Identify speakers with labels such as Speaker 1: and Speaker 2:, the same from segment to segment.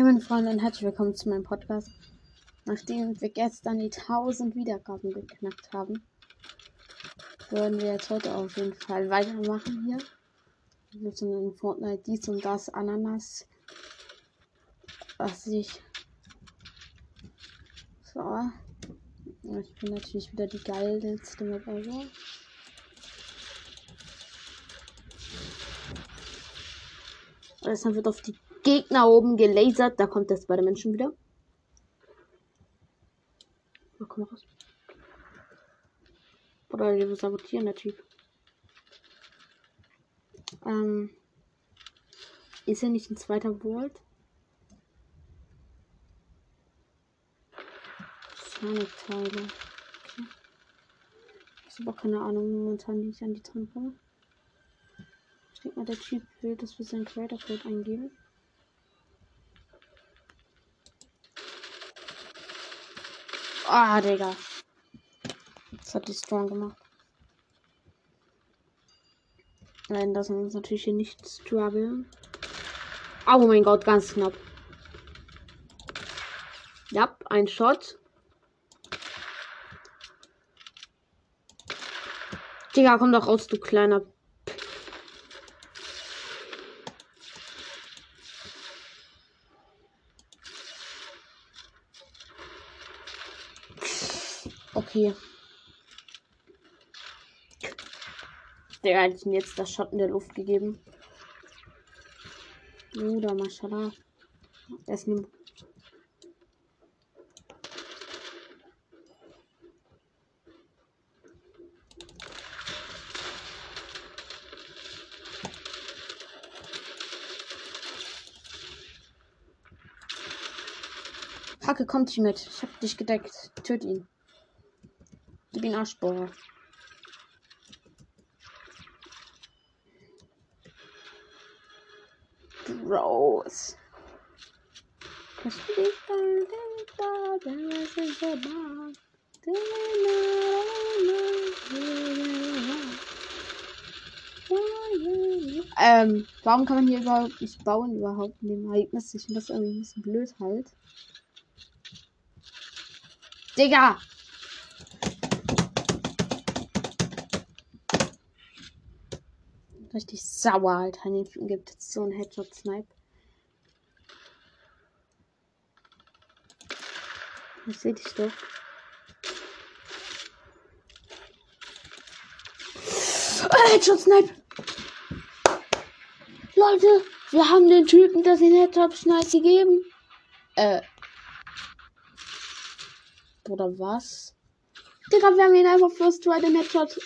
Speaker 1: Hey meine Freunde und herzlich willkommen zu meinem Podcast. Nachdem wir gestern die 1000 Wiedergaben geknackt haben, würden wir jetzt heute auf jeden Fall weitermachen hier. Wir sind in Fortnite dies und das Ananas. Was ich. So. Ich bin natürlich wieder die geilste Map ever. Alles dann wird auf die Gegner oben gelasert. Da kommt das bei den Menschen wieder. Oh, komm raus. Oder wir sabotieren der Typ. Ähm, ist er nicht ein zweiter Vault? Teile. Okay. Ich habe auch keine Ahnung momentan, wie ich an die dran komme. Ich denke mal, der Typ will, dass wir seinen Creator Code eingeben. Ah, Digga. Das hat die Strong gemacht. Nein, das ist natürlich hier nicht struggle. Oh mein Gott, ganz knapp. Ja, ein Shot. Digga, komm doch raus, du kleiner. Okay. Der hat ihm jetzt das Shot in der Luft gegeben. Bruder, Maschallah. Ist eine Hacke, kommt hier mit. Ich hab dich gedeckt. Töt ihn. Gib ihn Arschbohrer. Gross. Ähm, warum kann man hier überhaupt nicht bauen überhaupt in dem Ereignis? Ich finde das irgendwie ein bisschen blöd halt. Digga! Richtig sauer, Alter. In den gibt es so einen Headshot-Snipe. Ich seh dich doch. Ah, Headshot-Snipe! Leute, wir haben den Typen das den Headshot-Snipe gegeben. Äh, oder was? Digga, wir haben ihn einfach First Try den Headshot.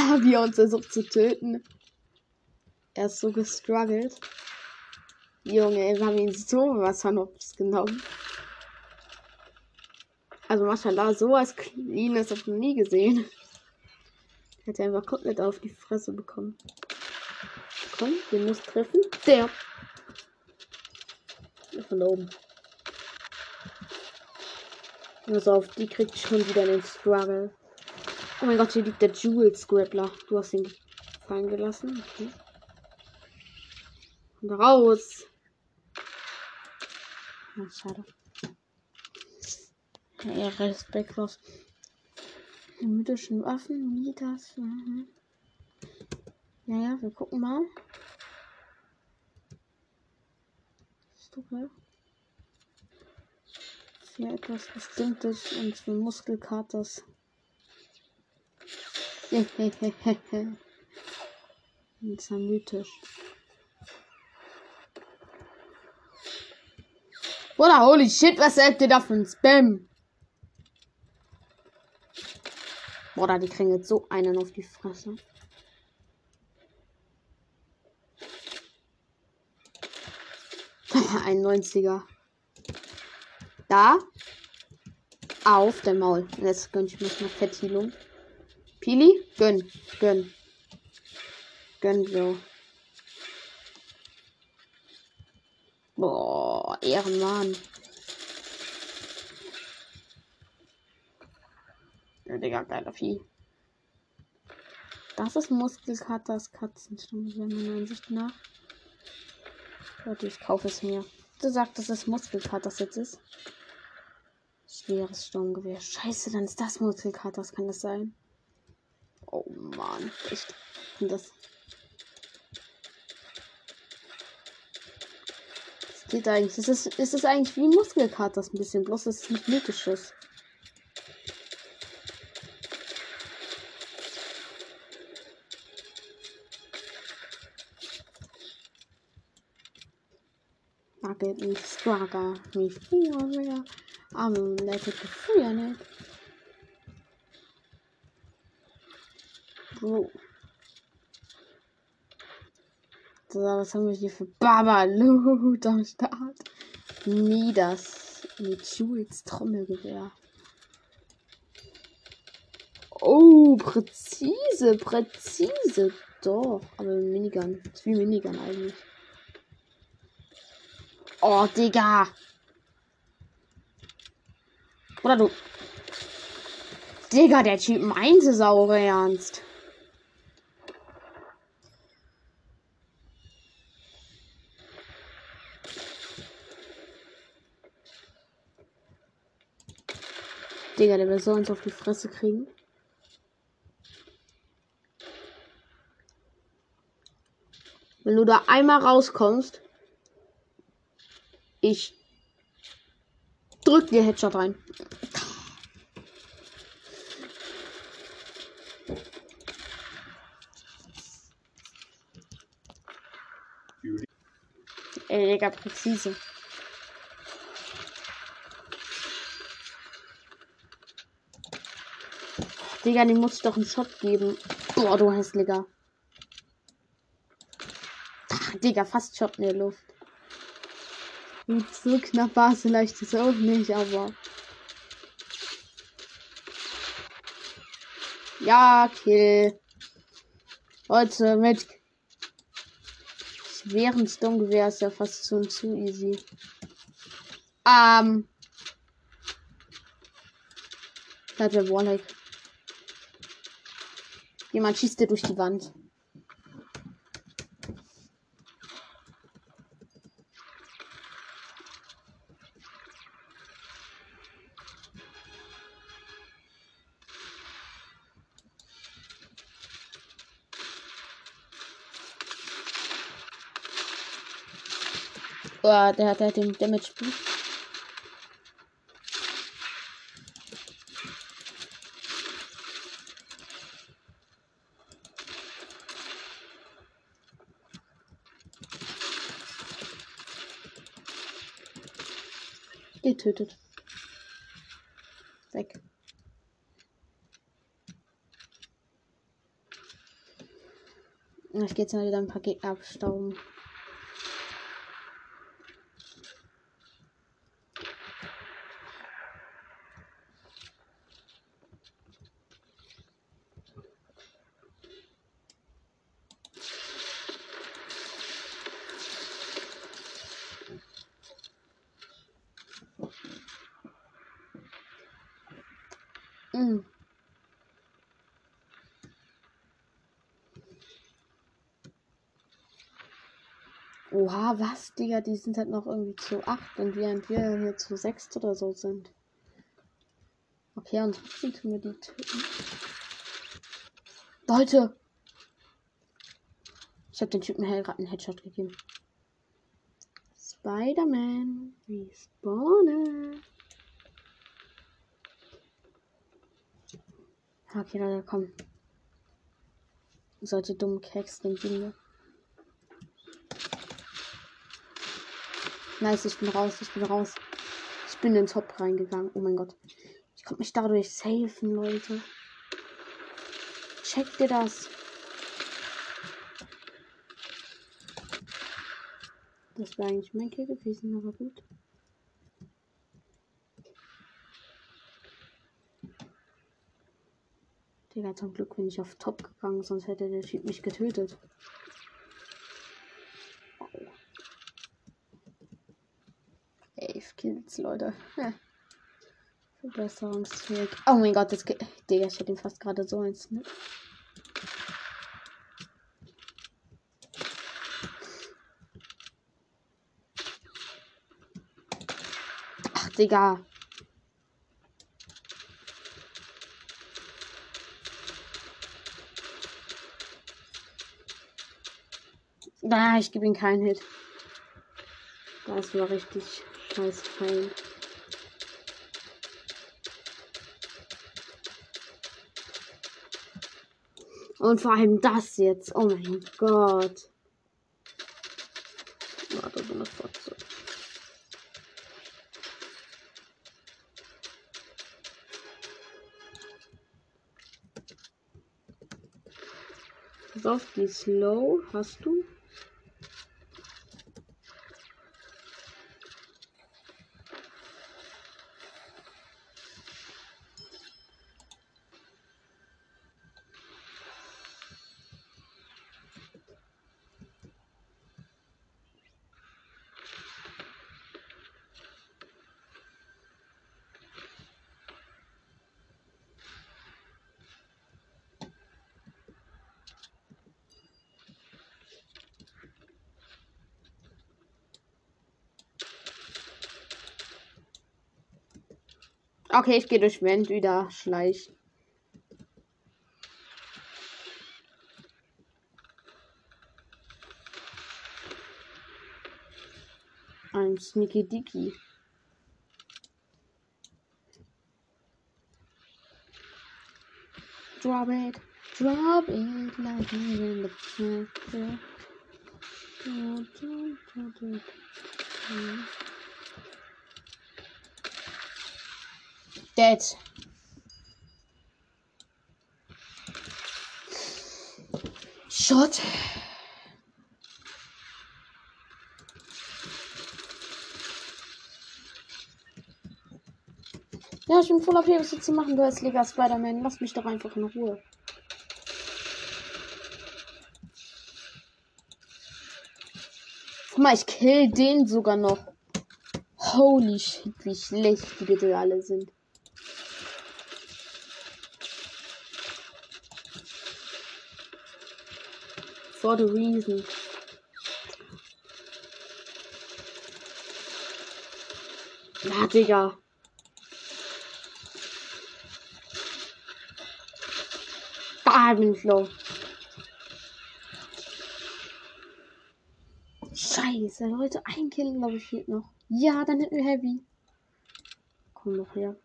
Speaker 1: Wie er uns versucht zu töten. Er ist so gestruggelt. Junge, wir haben ihn so was von Ops genommen. Also Mashallah, sowas Cleanes habe noch nie gesehen. Hätte einfach komplett auf die Fresse bekommen. Komm, den muss treffen. Der. Von oben. Also auf die kriegt schon wieder den Struggle. Oh mein Gott, hier liegt der Jewel Scribbler. Du hast ihn fallen gelassen. Okay. Und raus. Ja, schade. Ja, respektlos. Mythischen Waffen, Mieters. Mhm. Naja, wir gucken mal. Ist okay hier etwas Bestimmtes und für Muskelkaters. Ja mythisch. Oder holy shit, was sagt ihr da für ein Spam? Oder die kriegen jetzt so einen auf die Fresse. ein 90er. Da. Auf der Maul. Jetzt gönn ich mir noch Vertilung. Pili, gönn, gönn. Gönn so. Boah, Ehrenmann. Ja, Digga, geiler Vieh. Das ist Muskelkaters Katzenstimme, meiner Ansicht nach. Warte, ich kaufe es mir. Du sagst, dass es Muskelkater jetzt ist. Schweres Sturmgewehr. Scheiße, dann ist das Muskelkater. Was kann das sein? Oh Mann, echt. Und das. Das geht eigentlich. Es ist, ist es eigentlich wie Muskelkater ein bisschen. Bloß es ist nicht mythisches. Nugget me swagger me feel I'm let it free on it. Bro. So, was haben wir hier für Babalut am Start? Midas mit Jules Trommelgewehr. Oh, präzise, präzise. Doch, aber Minigun. Das ist wie Minigun eigentlich. Oh, Digga. Oder du. Digga, der Typ meinte es auch ernst. Digga, der will so uns auf die Fresse kriegen. Wenn du da einmal rauskommst, ich drück dir Headshot rein. Ey, Digga, präzise. Digga, die muss ich doch einen Shot geben. Boah, du hässlicher. Digga, fast Shot in der Luft. Und so knapp war es vielleicht jetzt auch nicht, aber. Ja, Kill. Leute, mit schweren Sturmgewehr ist ja fast zu, zu easy. Ähm. Bleibt der Warlock. Jemand schießt dir durch die Wand. Oh, der hat halt den Damage Boost. Getötet. Weg. Ich gehe jetzt mal wieder ein paar Gegner abstauben. Mm. Oha, was, Digga? Die sind halt noch irgendwie zu 8 und während wir hier zu 6 oder so sind. Okay, und trotzdem tun wir die töten. Leute! Ich habe den Typen gerade einen Headshot gegeben. Spider-Man, respawne. Okay, Leute, komm. Solche dummen Keks, den geben wir. Nice, ich bin raus, ich bin raus. Ich bin ins Top reingegangen. Oh mein Gott. Ich konnte mich dadurch safen, Leute. Checkt ihr das? Das war eigentlich mein Kill gewesen, aber gut. Digga, zum Glück bin ich auf Top gegangen, sonst hätte der Typ mich getötet. Elf Kills, Leute. Ja. Verbesserungsfähig. Oh mein Gott, das geht. Digga, ich hätte ihn fast gerade so ins. Ne? Ach, Digga. Na, ich gebe ihm keinen Hit. Das war richtig scheiß fein. Und vor allem das jetzt. Oh mein Gott. Warte, so eine Fotze. Pass auf, die Slow hast du. Okay, ich gehe durch Wend wieder schleichen. Ein Sneaky Dicky. Drop it, drop it like in the chapter. Dead. Shot. Ja, ich bin voll auf was zu machen, du als Liga Spider-Man. Lass mich doch einfach in Ruhe. Guck mal, ich kill den sogar noch. Holy shit, wie schlecht die bitte alle sind. For the reason. Na, Digga. Da bin ich low. Scheiße, Leute, ein Kill, glaube ich, fehlt noch. Ja, dann hätten wir Heavy. Komm noch her.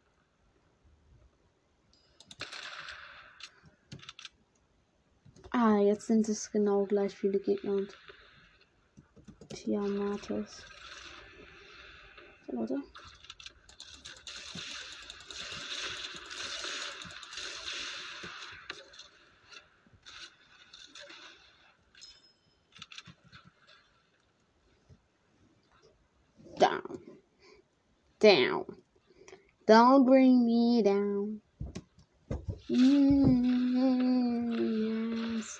Speaker 1: Ah, jetzt sind es genau gleich viele Gegner und Tiamates. So, Leute. Down. Down. Don't bring me down. Mm, yes,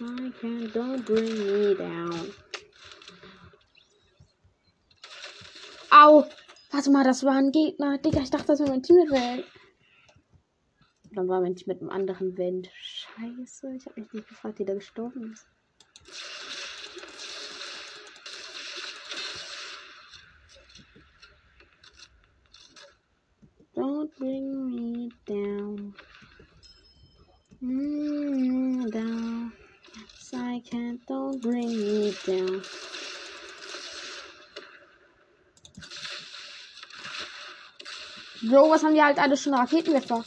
Speaker 1: I can. Don't bring me down. Au! Warte mal, das war ein Gegner. Digga, ich dachte, das war mein Teammate. Dann war mein Team mit einem anderen Vent. Scheiße, ich habe mich nicht gefragt, wie der gestorben ist. Don't bring me down. Mm, down. I can't. Don't bring me down. Bro, was haben die halt alle schon Raketenwerfer?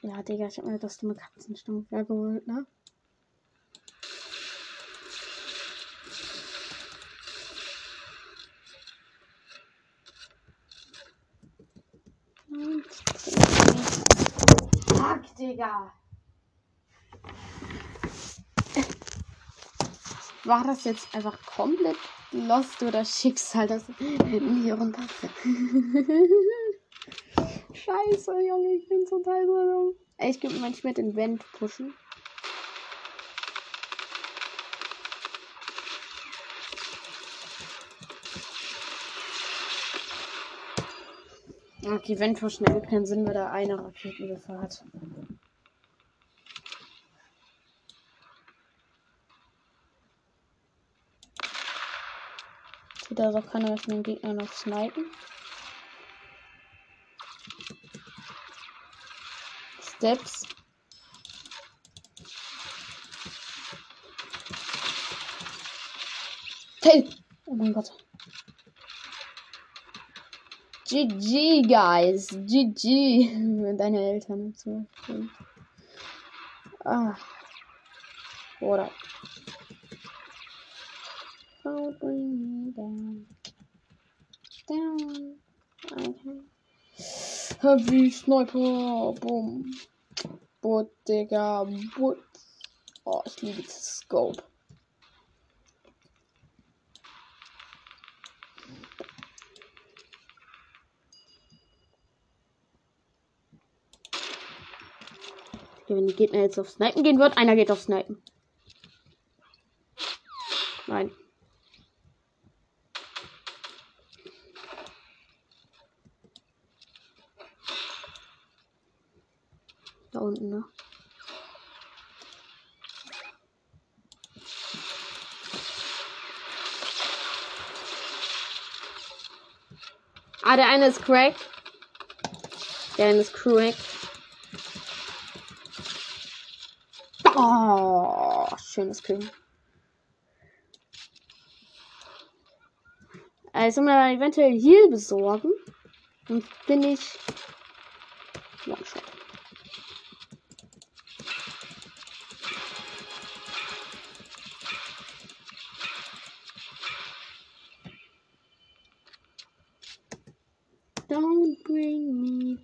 Speaker 1: Ja, Digga, ich hab mir das dumme Katzenstumpf geholt, ne? Fuck, Digga. War das jetzt einfach komplett Lost oder Schicksal, dass hinten hier runter. Scheiße, Junge, ich bin total so. Ey, ich könnte manchmal den Vent pushen. Okay, Vent pushen ergibt keinen Sinn, weil da eine Raketenwürfe hat. sieht also auch keiner von den Gegnern noch snipen. Steps. Tail! Oh mein Gott. GG, guys. GG. Deine Eltern zum Beispiel. Ah. Oder. Don't bring me down. Down. Okay. Heavy Sniper. Boom. Boot, Digga. Boot. Oh, ich liebe das Scope. Wenn die Gegner jetzt auf Snipen gehen wird, einer geht auf Snipen. Nein. Da unten, ne? Ah, der eine ist crack. Der eine ist crack. Oh, schönes Kill. Also mal eventuell Heal besorgen. Dann bin ich One-Shot. Don't bring me.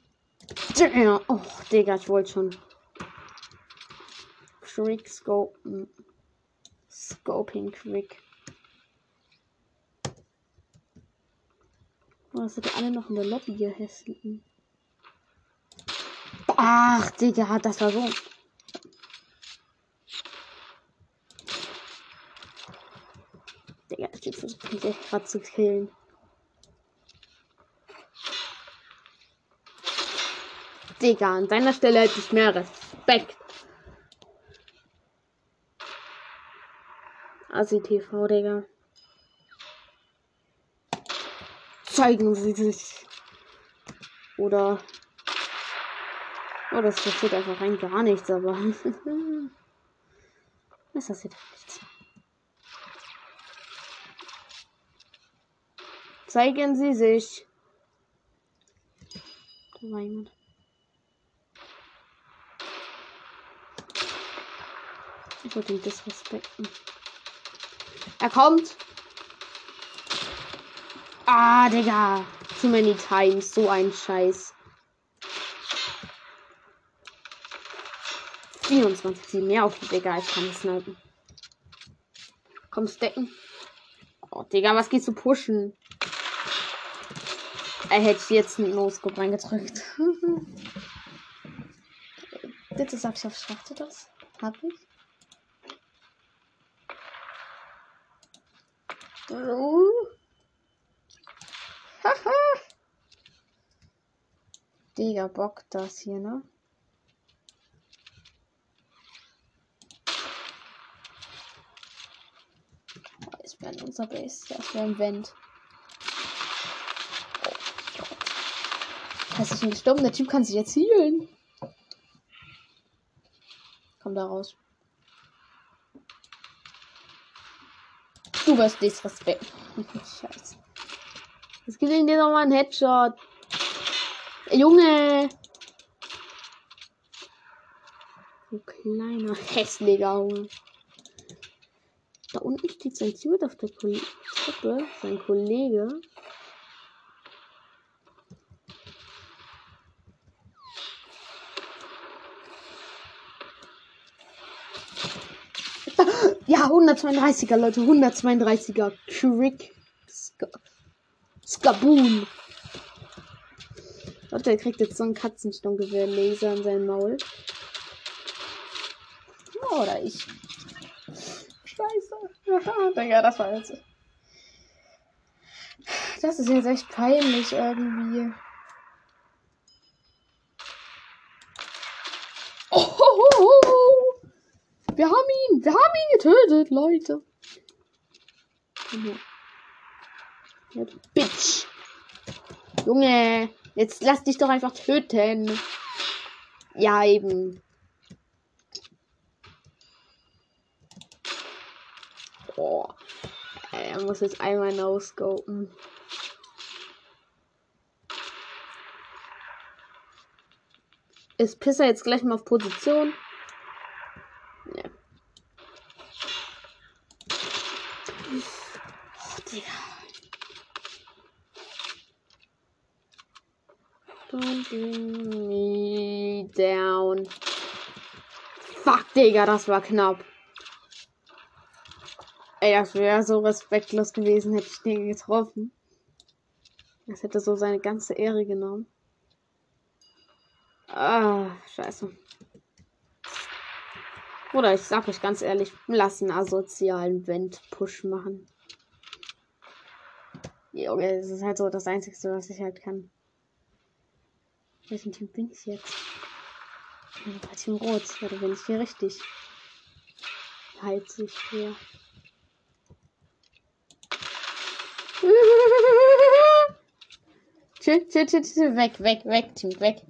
Speaker 1: Oh, Digga, ich wollte schon. Quick Scope. Scoping Quick. Oh, sind alle noch in der Lobby, ihr Hässlichen. Ach, Digga, das war so. Digga, das Typ versucht mich echt gerade zu killen. Digga, an deiner Stelle hätte ich mehr Respekt. Asi TV, Digga. Zeigen Sie sich. Oder. Oh, das passiert einfach rein gar nichts, aber. das passiert nichts. Zeigen Sie sich. Da war jemand. Ich wollte ihn disrespekten. Er kommt. Ah, Digga. Too many times. So ein Scheiß. 24 7 mehr auf die Digga. Ich kann es snipen. Komm, stecken. Oh, Digga, was gehst du pushen? Er hätte jetzt einen No-Scope reingedrückt. Bitte sag ich auf Schwarte das. Hab ich? So. Haha. Digga, Bock das hier, ne? Das wäre unser Base. Das wäre ein Vent. Hast du schon gestorben? Der Typ kann sich jetzt healen. Komm da raus. Du wirst Disrespekt. Scheiße. Jetzt gibt ihm dir noch mal einen Headshot. Junge. Du kleiner hässlicher Junge. Da unten steht sein Teammate auf der Treppe. Sein Kollege. Ja, 132er, Leute. 132er. Crick. Sk Skaboon. Leute, der kriegt jetzt so ein Katzensturmgewehr-Laser in sein Maul. Oh, oder ich. Scheiße. Digga, das war jetzt. Das ist jetzt echt peinlich irgendwie. Wir haben ihn. Wir haben ihn getötet, Leute. Bitch. Junge, jetzt lass dich doch einfach töten. Ja, eben. Oh. Er muss jetzt einmal no-scopen. Ist Pisser jetzt gleich mal auf Position? Ja. Oh, Digga. Don't bring me down. Fuck, Digga, das war knapp. Ey, das wäre so respektlos gewesen, hätte ich den getroffen. Das hätte so seine ganze Ehre genommen. Ah, scheiße. Oder ich sag euch ganz ehrlich, lass einen asozialen Vent-Push machen. Junge, das ist halt so das Einzige, was ich halt kann. Welchen Team bin ich jetzt? Bei Team Rot, oder bin ich hier richtig? Halt sich hier. Chill, chill, chill, chill, weg, weg, weg, Team, weg.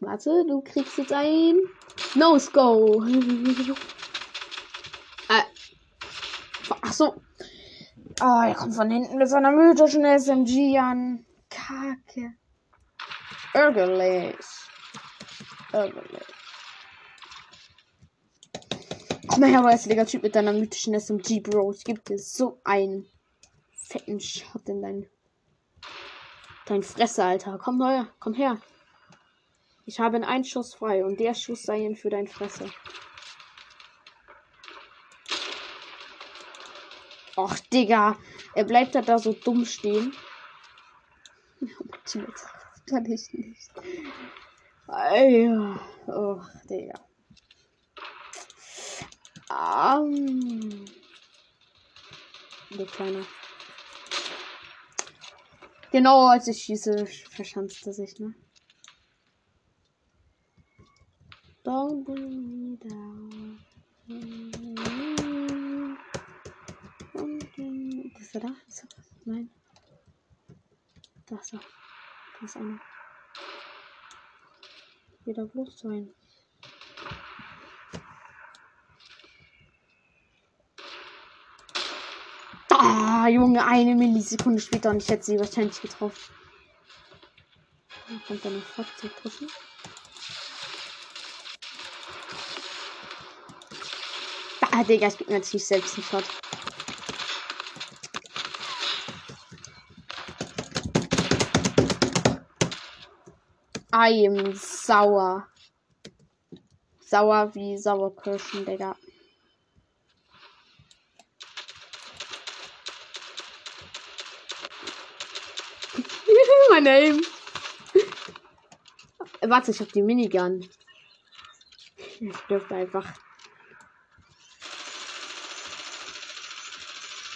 Speaker 1: Warte, du kriegst jetzt ein No-Sco. äh. Ach so. Oh, er kommt von hinten mit seiner mythischen SMG an. Kacke. Ärgerlich. Ärgerlich. Komm her, weißliger Typ mit deiner mythischen SMG, Bro. Ich gebe dir so einen fetten Shot in dein, dein Fresse, Alter. Komm her, komm her. Ich habe einen Schuss frei und der Schuss sei für dein Fresse. Och, Digga. Er bleibt da, da so dumm stehen. kann ich nicht. Och, Digga. Um. Du kleiner. Genau als ich schieße, verschanzte sich, ne? Don't bring me down. Er? Ist er da? Nein. Da ist er. Da ist einer. Wieder bloß sein. Ah, Junge, eine Millisekunde später und ich hätte sie wahrscheinlich getroffen. Dann kommt er noch zu pushen. Ah, Digga, ich gebe mir jetzt nicht selbst einen Shot. I am sauer. Sauer wie Sauerkirschen, Digga. My name. Warte, ich hab die Minigun. Ich dürfte einfach.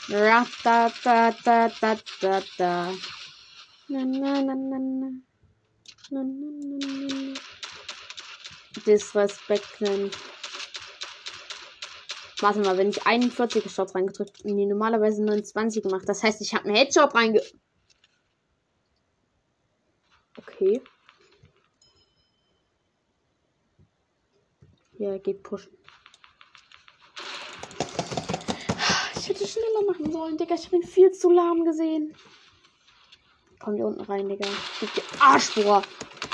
Speaker 1: Ratatatatata. Na, na, na, na, na. Na, na, na, na. Disrespekten. Warte mal, wenn ich 41 Shots reingedrückt und die normalerweise 29 gemacht. Das heißt, ich habe einen Headshot reinge. Okay. Ja, geht pushen. Ich hätte schneller machen sollen, Digga. Ich habe ihn viel zu lahm gesehen. Komm hier unten rein, Digga. Gib dir Arschbohr.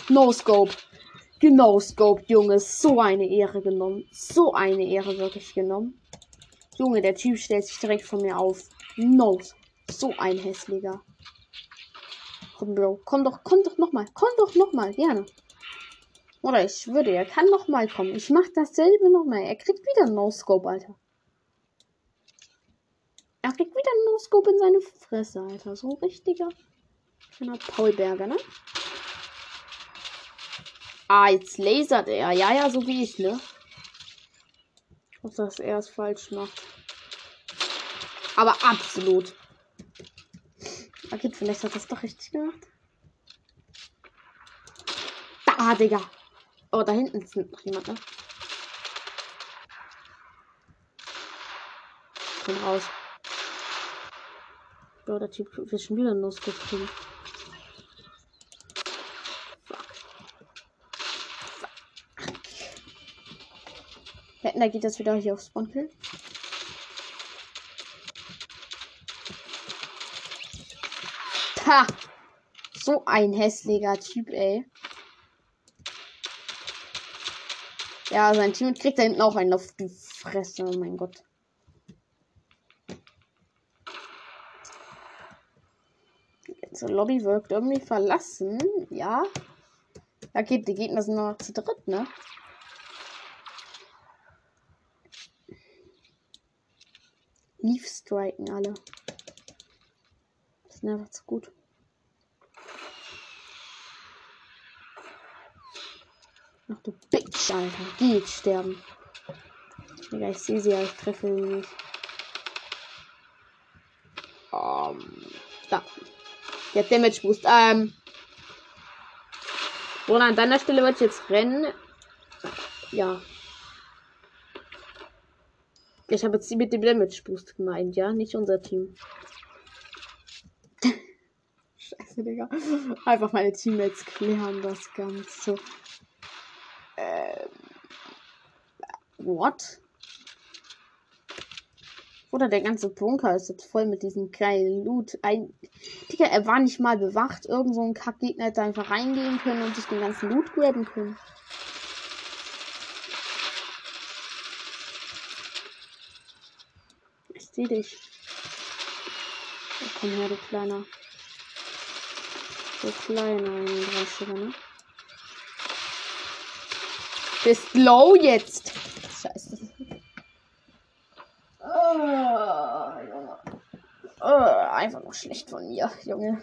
Speaker 1: No Scope. Genau, Scope, Junge. So eine Ehre genommen. So eine Ehre wirklich genommen. Junge, der Typ stellt sich direkt von mir auf. No. So ein hässlicher. Komm, Bro. Komm doch, komm doch nochmal. Komm doch nochmal. Gerne. Oder ich würde, er kann nochmal kommen. Ich mach dasselbe nochmal. Er kriegt wieder einen No-Scope, Alter. Er kriegt wieder einen No-Scope in seine Fresse, Alter. So richtiger. Schöner Paulberger, ne? Ah, jetzt lasert er. Ja, ja, so wie ich, ne? Hoffe, dass er es falsch macht. Aber absolut. Okay, vielleicht hat das doch richtig gemacht. Da, Digga. Oh, da hinten ist noch jemand, ne? Komm raus. Bro, der Typ wird schon wieder losgekriegt. Da geht das wieder hier auf Spawnkill. Ha! So ein hässlicher Typ, ey. Ja, sein Team kriegt da hinten auch einen auf die Fresse. Oh mein Gott. Jetzt Lobby wirkt irgendwie verlassen. Ja. Ja, geht, die Gegner sind noch zu dritt, ne? Leaf striken alle. Das ist einfach zu gut. Ach du Bitch, Alter. Die jetzt sterben. Digga, ich sehe sie, aber ich treffe sie nicht. Um, ähm, da. Der Damage Boost. Ähm. Oder an deiner Stelle würde ich jetzt rennen. Ja. Ich habe jetzt mit dem Damage Boost gemeint, ja? Nicht unser Team. Scheiße, Digga. Einfach meine Teammates klären das Ganze. Ähm. What? Oder der ganze Bunker ist jetzt voll mit diesem geilen Loot. Ein, Digga, er war nicht mal bewacht. Irgend so ein Kackgegner hätte einfach reingehen können und sich den ganzen Loot graben können. Sieh dich. Oh, komm her, du kleiner. So kleiner 31er, ne? Bist low jetzt. Scheiße. Oh, Junge. Oh, einfach nur schlecht von mir, Junge.